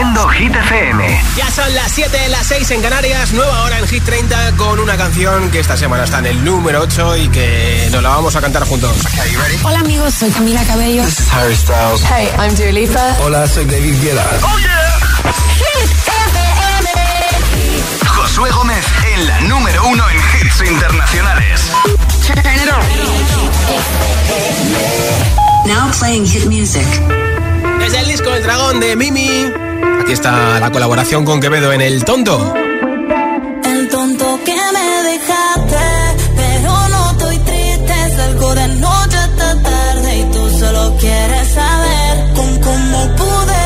Haciendo Hit FM. Ya son las 7 de las 6 en Canarias, nueva hora en Hit 30 con una canción que esta semana está en el número 8 y que nos la vamos a cantar juntos. Okay, Hola amigos, soy Camila Cabello. This is Harry Styles. Hey, I'm Dua Lipa. Hola, soy David Guetta. Oh yeah. Hit FM. Josué Gómez en la número 1 en hits internacionales. Turn it on. Now playing hit music. Es el disco El Dragón de Mimi. Aquí está la colaboración con Quevedo en El Tonto. El tonto que me dejaste, pero no estoy triste. Salgo de noche hasta tarde y tú solo quieres saber con cómo pude.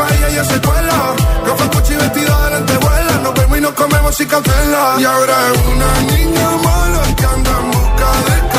pa' ella y hace escuela. Ropa, coche y vestida de la antebuela. Nos vemos y nos comemos sin cancela. Y ahora es una niña mala que anda en busca de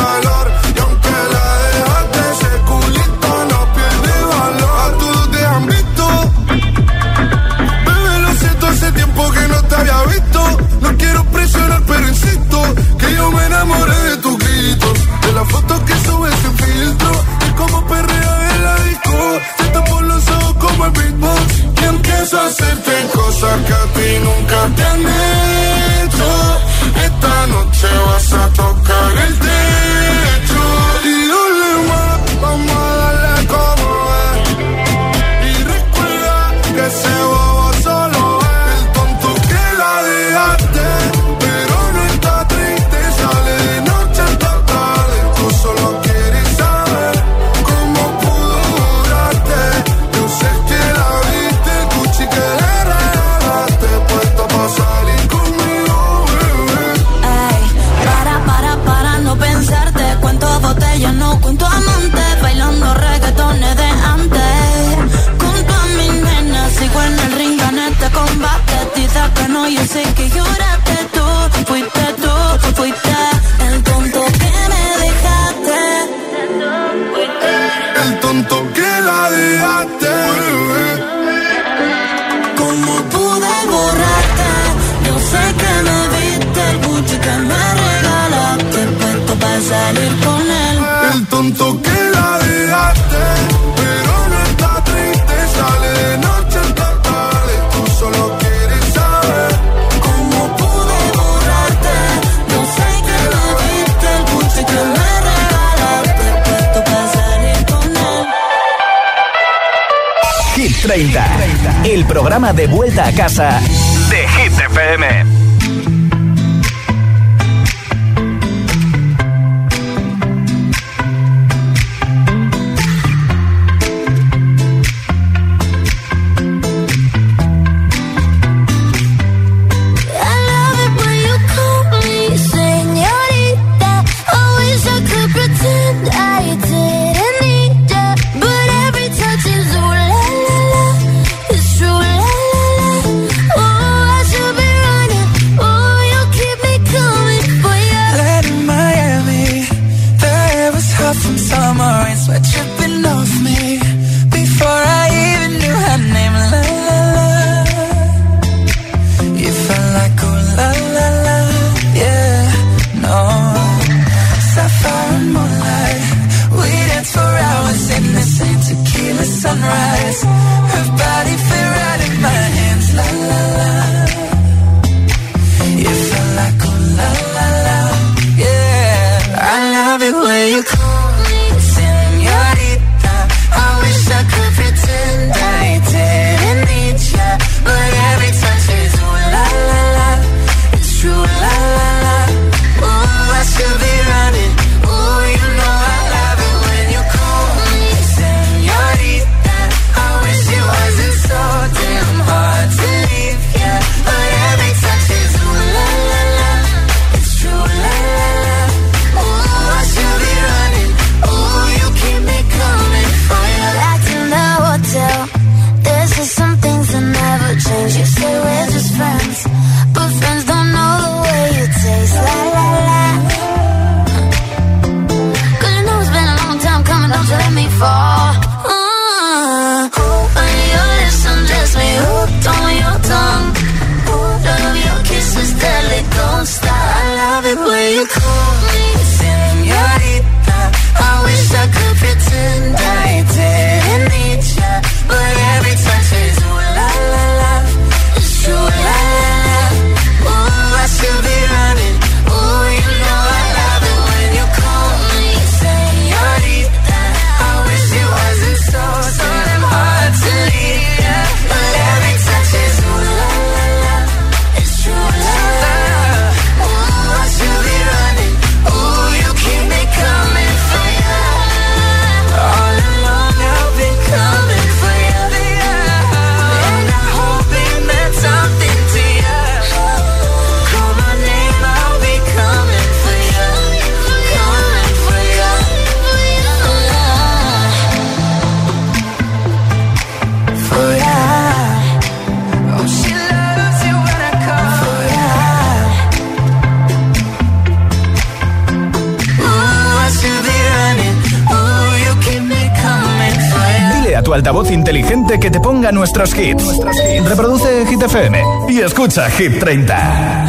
nuestros hits. Reproduce Hit FM y escucha Hit 30.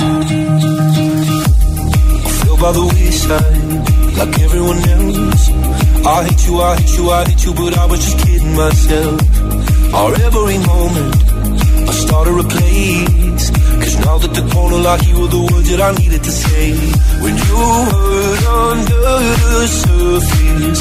like everyone else. I hate you, I hate you, I hate you, but I was just kidding myself. Our every moment, I started a place. Cause now that the corner like you were the words that I needed to say. When you hurt under the surface,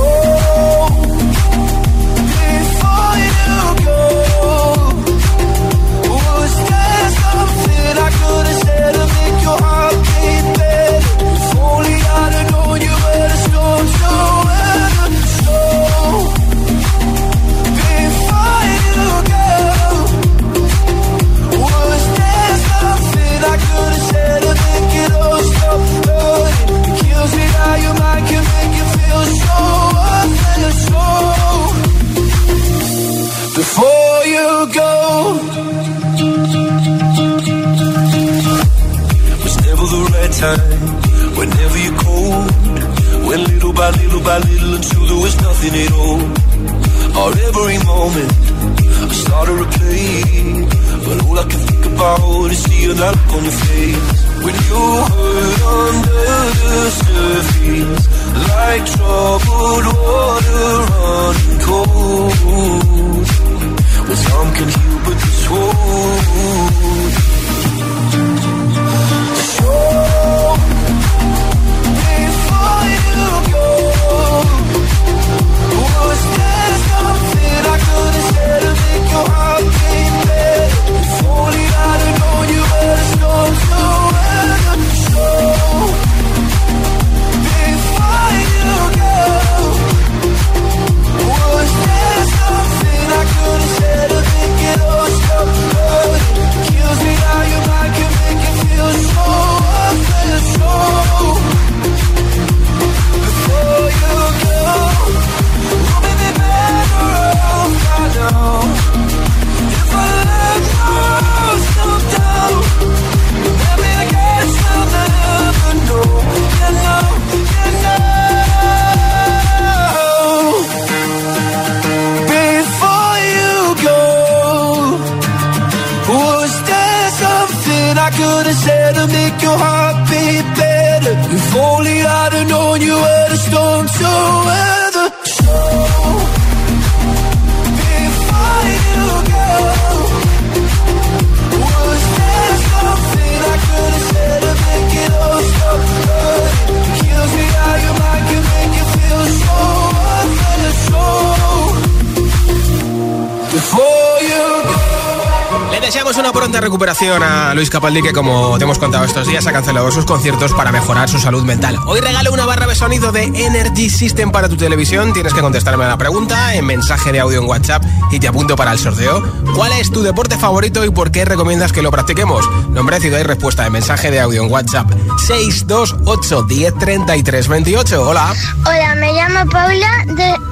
A Luis Capaldi que como te hemos contado estos días ha cancelado sus conciertos para mejorar su salud mental. Hoy regalo una barra de sonido de Energy System para tu televisión. Tienes que contestarme a la pregunta en mensaje de audio en WhatsApp y te apunto para el sorteo. ¿Cuál es tu deporte favorito y por qué recomiendas que lo practiquemos? Nombre, ciudad y respuesta de mensaje de audio en WhatsApp 628 10 28. Hola. Hola, me llamo Paula de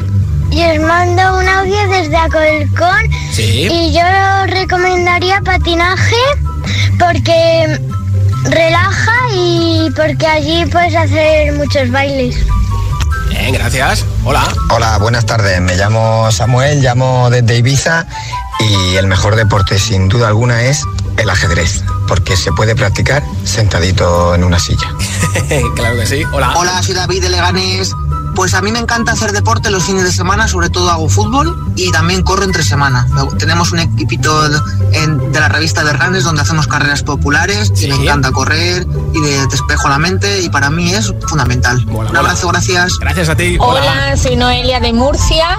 y os mando un audio desde Acolcón. Sí. Y yo recomendaría patinaje porque relaja y porque allí puedes hacer muchos bailes. Bien, gracias. Hola. Hola, buenas tardes. Me llamo Samuel, llamo desde Ibiza y el mejor deporte sin duda alguna es el ajedrez, porque se puede practicar sentadito en una silla. claro que sí. Hola. Hola, soy David de Leganés pues a mí me encanta hacer deporte los fines de semana, sobre todo hago fútbol y también corro entre semana. Tenemos un equipito de, la revista de Ranes donde hacemos carreras populares y me encanta correr y de, despejo la mente y para mí es fundamental. un abrazo, gracias. Gracias a ti. Hola, soy Noelia de Murcia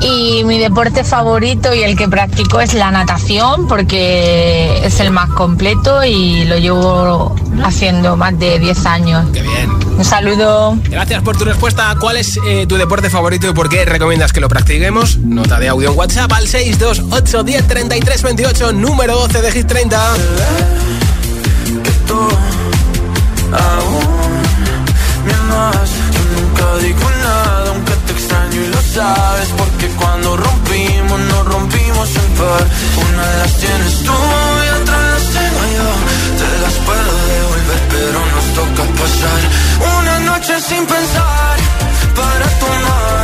y mi deporte favorito y el que practico es la natación porque es el más completo y lo llevo haciendo más de 10 años. Qué bien. Un saludo. Gracias por tu respuesta. ¿Cuál es eh, tu deporte favorito y por qué recomiendas que lo practiquemos? Nota de audio en WhatsApp al 628 10 33 28, número 12 de Hit 30. nunca digo nada, aunque te extraño y lo sabes. Porque cuando rompimos, nos rompimos en par. Una de las tienes tú, puedo devolver, pero nos toca pasar una noche sin pensar para tomar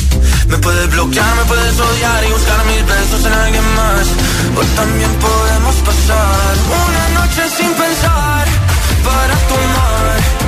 Me puedes bloquear, me puedes odiar y buscar mis besos en alguien más. O también podemos pasar una noche sin pensar para tomar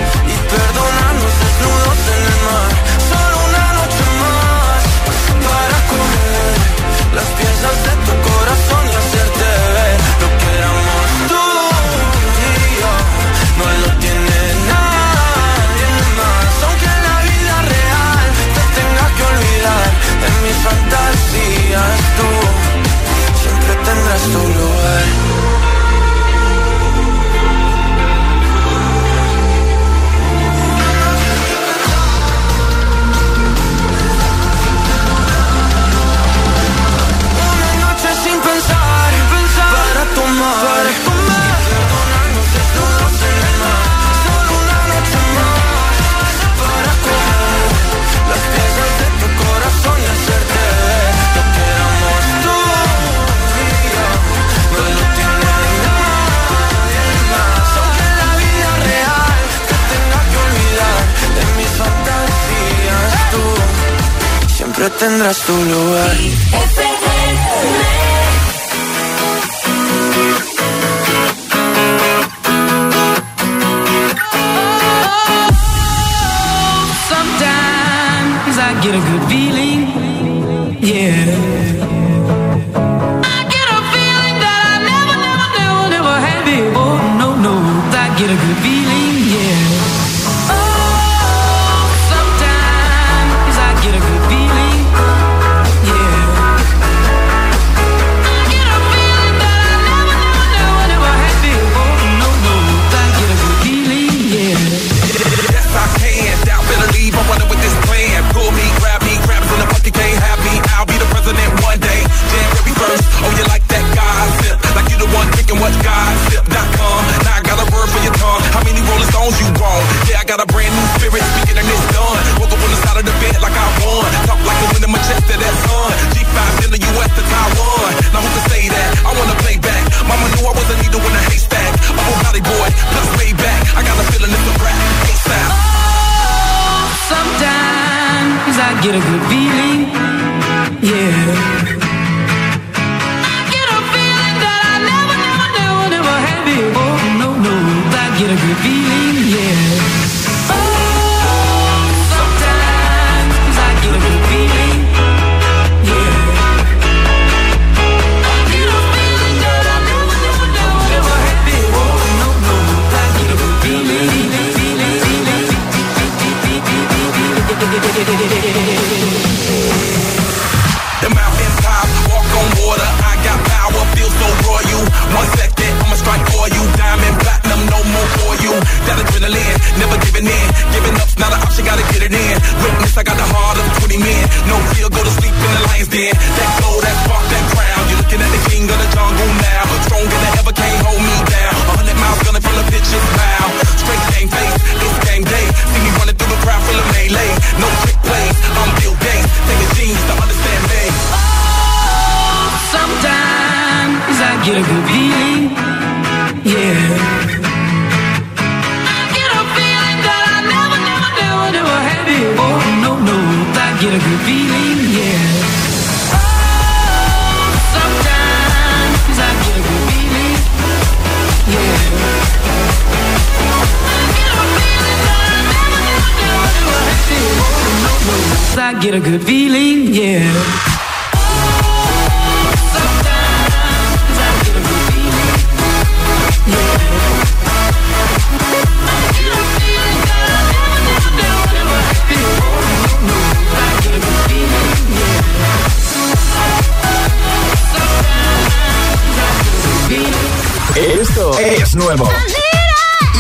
Esto es nuevo.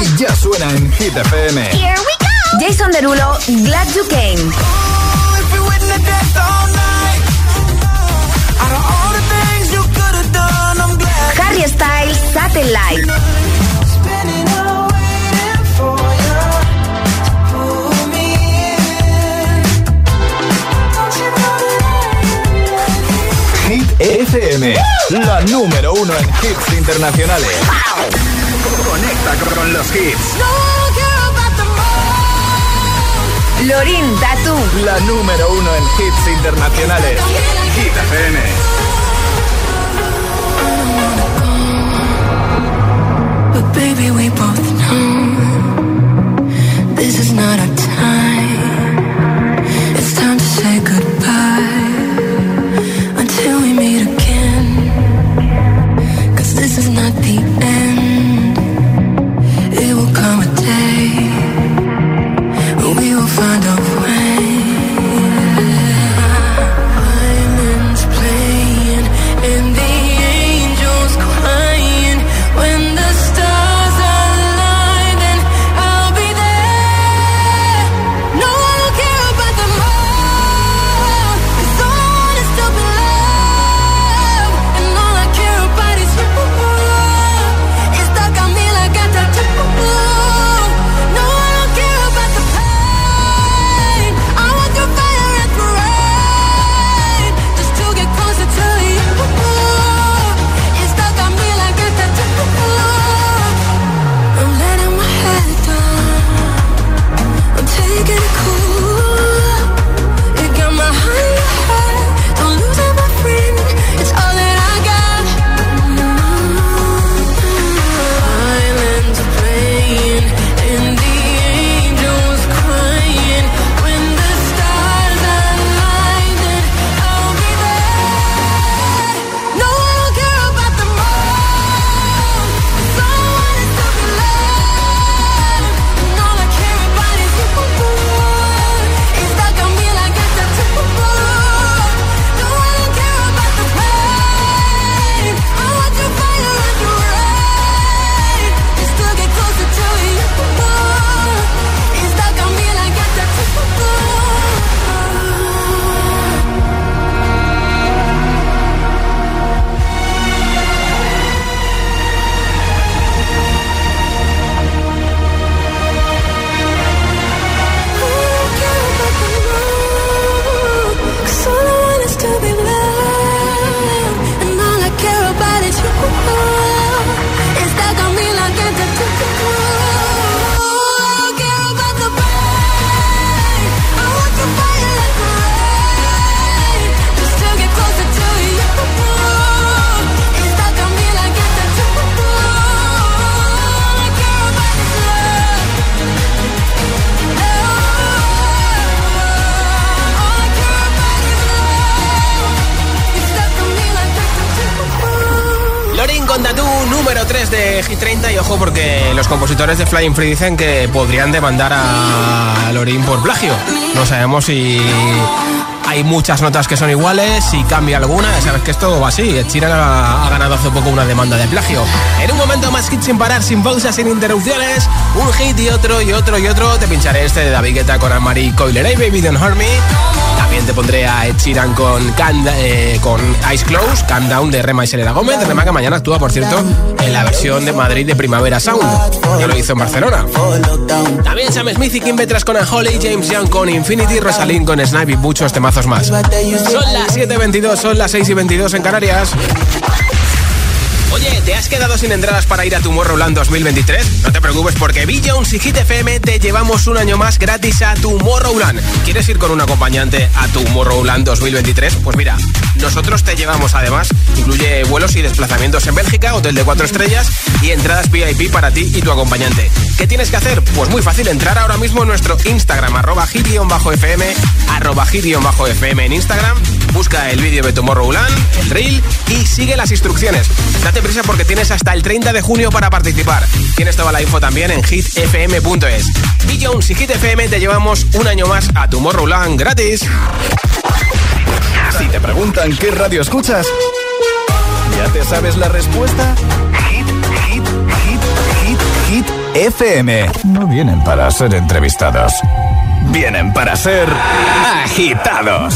Y ya suena en Hit FM. Here we go. Jason Derulo, Glad You Came. Harry Styles Satellite. Hit FM, la número uno en hits internacionales. Conecta con los hits. Lorin Tatu, la número uno en hits internacionales. Hit FM. Baby, we both know this is not our número 3 de Hit 30 y ojo porque los compositores de Flying Free dicen que podrían demandar a Lorin por plagio. No sabemos si hay muchas notas que son iguales, si cambia alguna, ya sabes que esto va así. Sheeran ha, ha ganado hace poco una demanda de plagio. En un momento más hit sin parar, sin pausas, sin interrupciones, un hit y otro y otro y otro. Te pincharé este de David Guetta con Anne-Marie Coiler, hey baby don't hurt me. También te pondré a Ed Sheeran con, Can- eh, con Close, Calm de Rema y Selena Gómez. Rema que mañana actúa, por cierto, en la versión de Madrid de Primavera Sound. Ya lo hizo en Barcelona. También Sam Smith y Kim Petras con Holly, James Young con Infinity, Rosalind con Snipe y muchos temazos más. Son las 7.22, son las 6 y 22 en Canarias. Oye, ¿te has quedado sin entradas para ir a Tomorrowland 2023? No te preocupes porque Bill Jones y Hit FM te llevamos un año más gratis a Tomorrowland. ¿Quieres ir con un acompañante a Tomorrowland 2023? Pues mira, nosotros te llevamos además, incluye vuelos y desplazamientos en Bélgica, hotel de 4 estrellas y entradas VIP para ti y tu acompañante. ¿Qué tienes que hacer? Pues muy fácil, entrar ahora mismo en nuestro Instagram, arroba hit-fm, arroba hit-fm en Instagram, busca el vídeo de Tomorrowland, el reel y sigue las instrucciones. Date prisa porque tienes hasta el 30 de junio para participar. Tienes toda la info también en hitfm.es. Bill Jones y Hit FM te llevamos un año más a Tomorrowland gratis. Si te preguntan qué radio escuchas, ¿ya te sabes la respuesta? Hit, hit, hit, hit, hit, FM. No vienen para ser entrevistados. Vienen para ser agitados.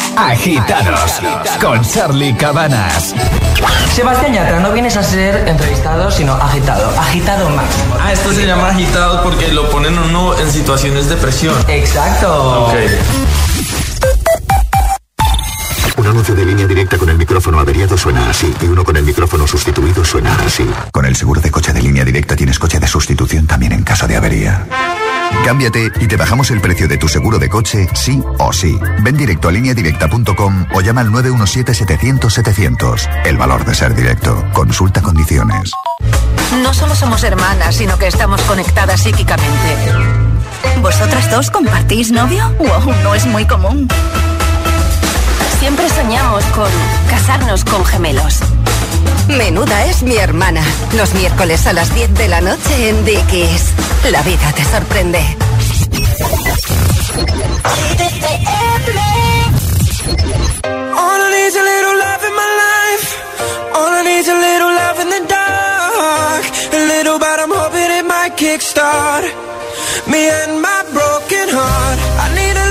Agitados con Charlie Cabanas. Sebastián Yatra, no vienes a ser entrevistado, sino agitado. Agitado máximo. Ah, esto se llama agitado porque lo ponen uno en situaciones de presión. Exacto. Ok. Un anuncio de línea directa con el micrófono averiado suena así y uno con el micrófono sustituido suena así. Con el seguro de coche de línea directa tienes coche de sustitución también en caso de avería. Cámbiate y te bajamos el precio de tu seguro de coche, sí o sí. Ven directo a lineadirecta.com o llama al 917-700-700. El valor de ser directo. Consulta condiciones. No solo somos hermanas, sino que estamos conectadas psíquicamente. ¿Vosotras dos compartís novio? Wow, no es muy común. Siempre soñamos con casarnos con gemelos. Menuda es mi hermana. Los miércoles a las 10 de la noche en Dickies. La vida te sorprende. Kickstart me and my broken heart. I need a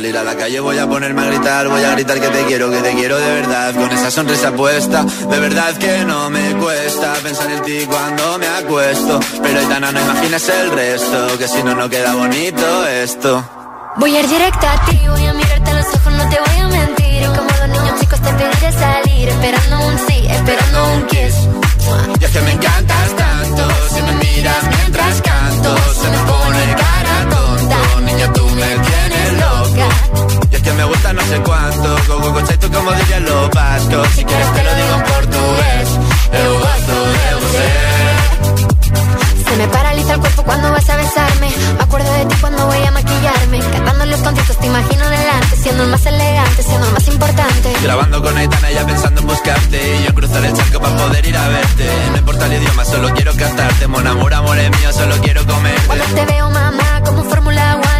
salir a la calle, voy a ponerme a gritar. Voy a gritar que te quiero, que te quiero de verdad. Con esa sonrisa puesta, de verdad que no me cuesta pensar en ti cuando me acuesto. Pero Aitana, no imaginas el resto, que si no, no queda bonito esto. Voy a ir directa a ti, voy a mirarte a los ojos, no te voy a mentir. Como los niños chicos te pediré salir, esperando un sí, esperando un kiss. Y es que me encantas tanto, si me miras mientras canto, se me pone cara tonta. Niña, tú me tienes loca. Y es que me gusta no sé cuánto, go go go tú como dirían los vascos. Si quieres te lo digo en portugués, eu gosto de você. Se me paraliza el cuerpo cuando vas a besarme. Me acuerdo de ti cuando voy a maquillarme. Cantando los conciertos te imagino delante. Siendo el más elegante, siendo el más importante. Grabando con Aitana ya pensando en buscarte Y yo cruzar el charco para poder ir a verte No importa el idioma, solo quiero cantarte Mon amor, amor es mío, solo quiero comerte Cuando te veo, mamá, como Fórmula One.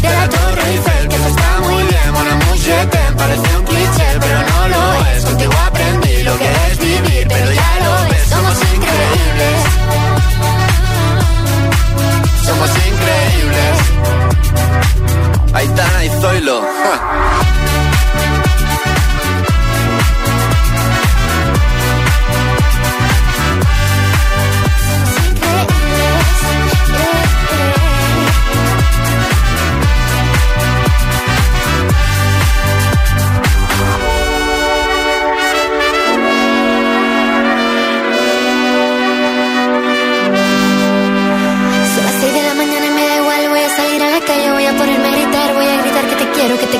De la Torre Eiffel Que eso está muy bien amour, je t'aime Parece un cliché pero no lo es Contigo aprendí lo que es vivir Pero ya lo ves, somos increíbles somos increíbles. Aitana y Zoilo. ja.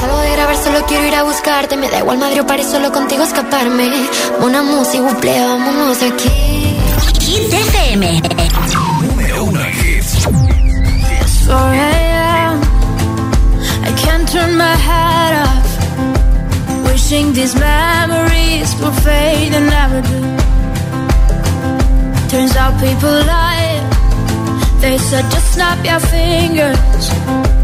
Salgo de grabar, solo quiero ir a buscarte. Me da igual Madrid o París, solo contigo escaparme. Una música, buple, vámonos de aquí. Hit FM. Número uno en hits. 4 a.m. I can't turn my head off. Wishing these memories will fade and never do. Turns out people lie. They said just snap your fingers.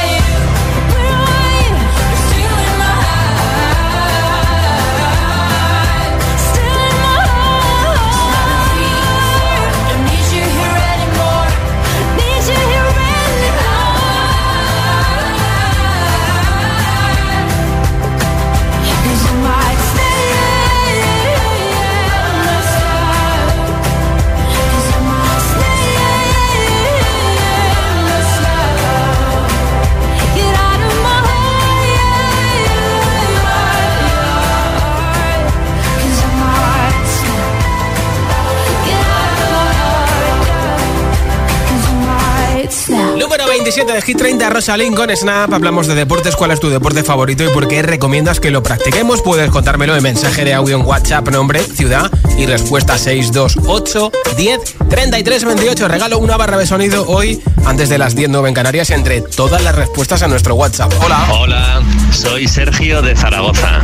27 de Hit 30, Rosalín con Snap. Hablamos de deportes. ¿Cuál es tu deporte favorito y por qué recomiendas que lo practiquemos? Puedes contármelo en mensaje de audio en WhatsApp, nombre, ciudad y respuesta 628 10 33 28. Regalo una barra de sonido hoy, antes de las 10 9 en Canarias, entre todas las respuestas a nuestro WhatsApp. Hola. Hola, soy Sergio de Zaragoza.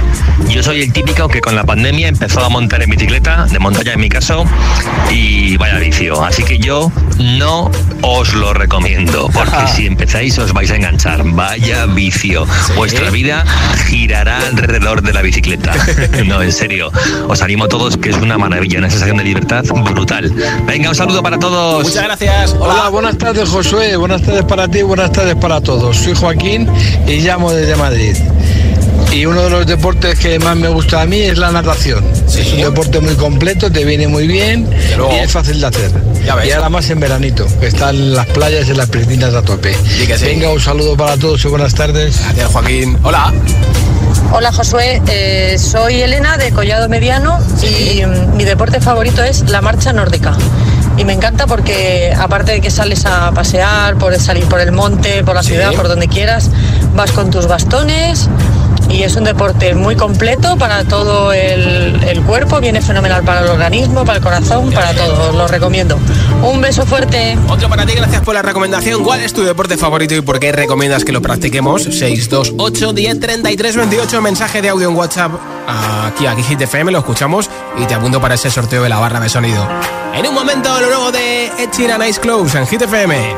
Yo soy el típico que con la pandemia empezó a montar en bicicleta, de montaña en mi caso, y vaya vicio. Así que yo no os lo recomiendo, porque si empezáis os vais a enganchar. Vaya vicio. Vuestra vida girará alrededor de la bicicleta. no, en serio. Os animo a todos que es una maravilla, una sensación de libertad brutal. Venga, un saludo para todos. Muchas gracias. Hola, buenas tardes Josué, buenas tardes para ti, buenas tardes para todos. Soy Joaquín y llamo desde Madrid. Y uno de los deportes que más me gusta a mí es la natación. Es un deporte muy completo, te viene muy bien y es fácil de hacer. Y ahora más en veranito, que están las playas y las piscinas a tope. Venga, un saludo para todos y buenas tardes. Gracias Joaquín. Hola. Hola Josué, eh, soy Elena de Collado Mediano y mm, mi deporte favorito es la marcha nórdica. Y me encanta porque aparte de que sales a pasear, puedes salir por el monte, por la ciudad, por donde quieras, vas con tus bastones y es un deporte muy completo para todo el, el cuerpo, viene fenomenal para el organismo, para el corazón, para todo, os lo recomiendo. Un beso fuerte. Otro para ti, gracias por la recomendación. ¿Cuál es tu deporte favorito y por qué recomiendas que lo practiquemos? 628 10 33 28, mensaje de audio en WhatsApp aquí, aquí Hit FM, lo escuchamos y te apunto para ese sorteo de la barra de sonido. En un momento, lo nuevo de Ed Sheeran Ice Close en Hit FM.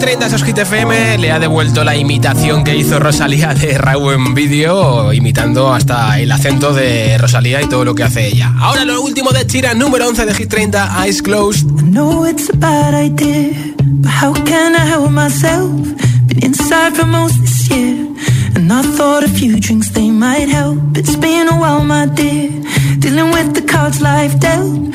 30 Hit FM le ha devuelto la imitación que hizo Rosalía de Raúl en vídeo, imitando hasta el acento de Rosalía y todo lo que hace ella. Ahora lo último de Chira, número 11 de Hit 30, Eyes Closed. I know it's a bad idea, but how can I help myself? Been inside for most this year, and I thought a few drinks they might help. It's been a while, my dear, dealing with the cards life dealt.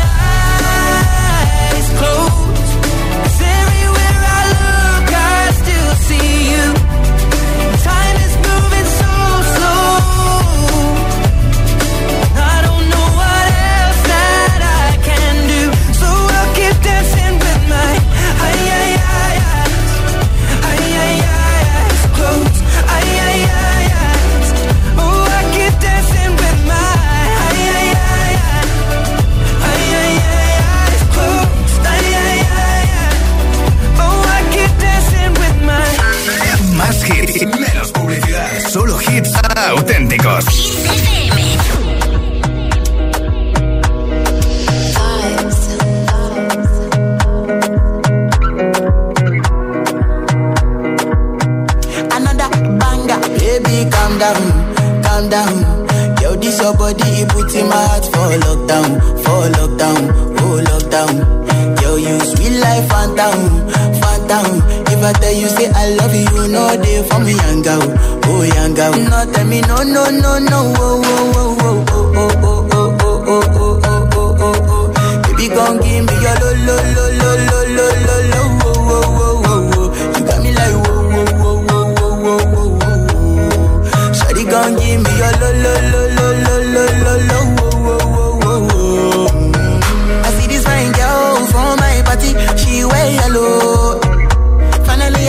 down, calm down. Yo, this your body, it puts in my heart for lockdown, for lockdown, oh lockdown. Yo, you sweet life, phantom, phantom. If I tell you say I love you, you know they for me, young oh young. No, tell me no, no, no, no, oh, oh, oh, oh, oh, oh, oh, oh, oh, oh, oh, oh, oh, oh. Baby, gon' give me your lo, lo, lo, lo, lo, lo, lo.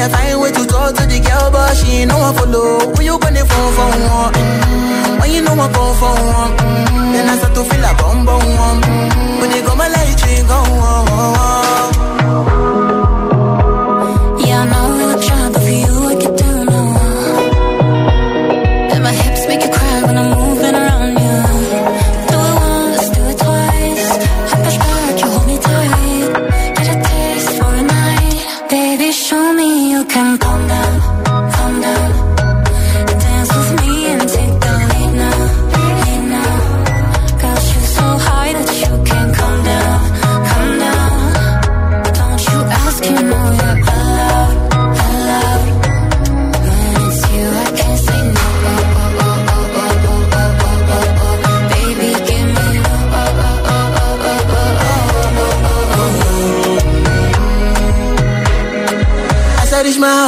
I find way to talk to the girl, but she ain't no one follow. When you gonna phone for one? Mm-hmm. You know I phone for one? Mm, then I start to feel a bum bum one. When you go my light, she go on. Oh, oh. oh.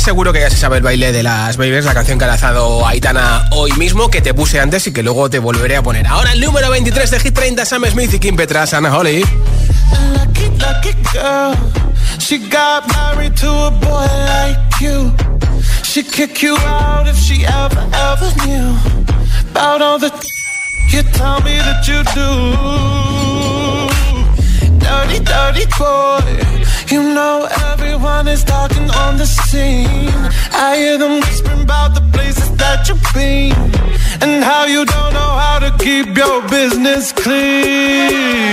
seguro que ya se sabe el baile de las Babies, la canción que ha lanzado Aitana hoy mismo, que te puse antes y que luego te volveré a poner. Ahora el número 23 de Hit 30, Sam Smith y Kim Petras, Ana Holly. Dirty, dirty boy. You know everyone is talking on the scene. I hear them whispering about the places that you've been and how you don't know how to keep your business clean.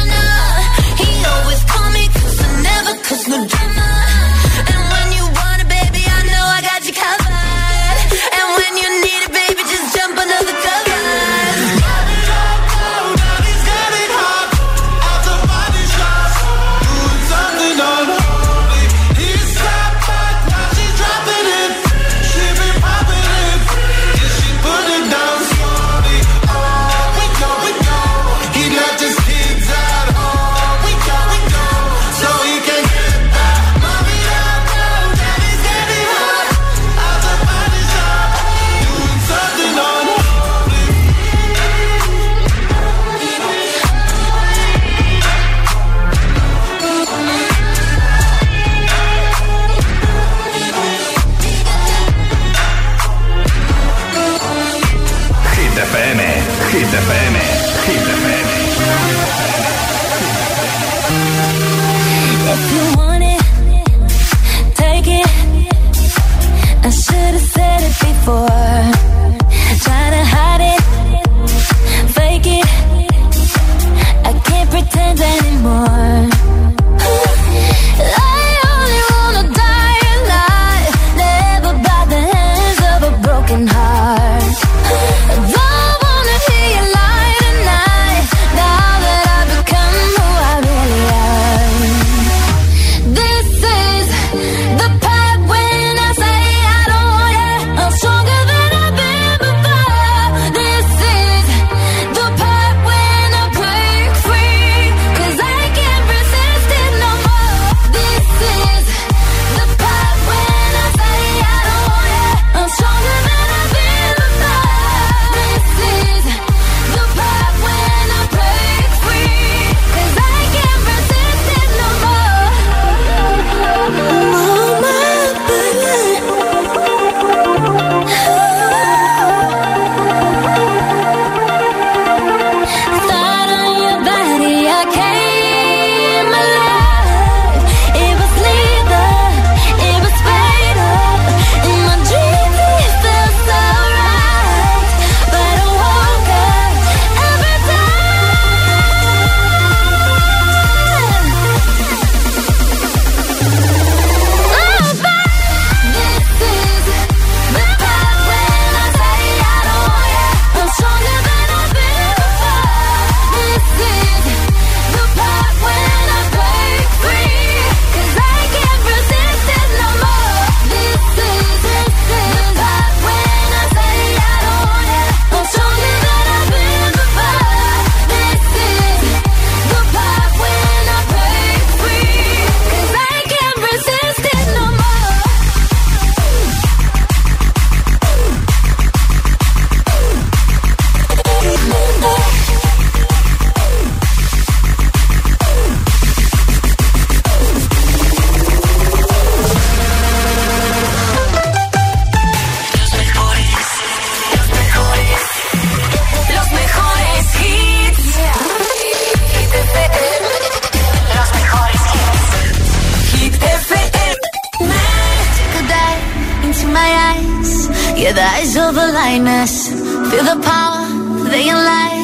Yeah, the eyes of a lioness. Feel the power, they lie.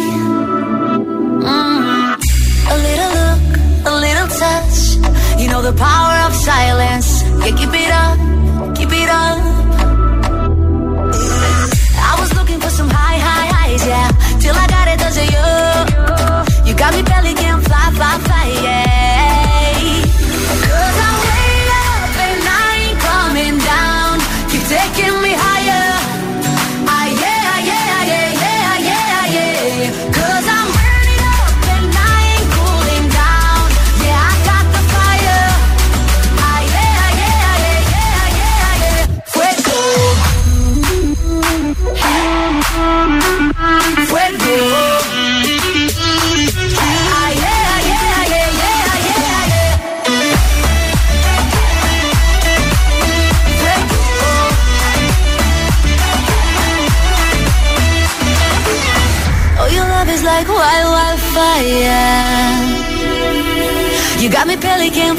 Mm. A little look, a little touch. You know the power of silence. Yeah, keep it up, keep it up. I was looking for some high, high highs, yeah. Till I got it, does it you? You got me belly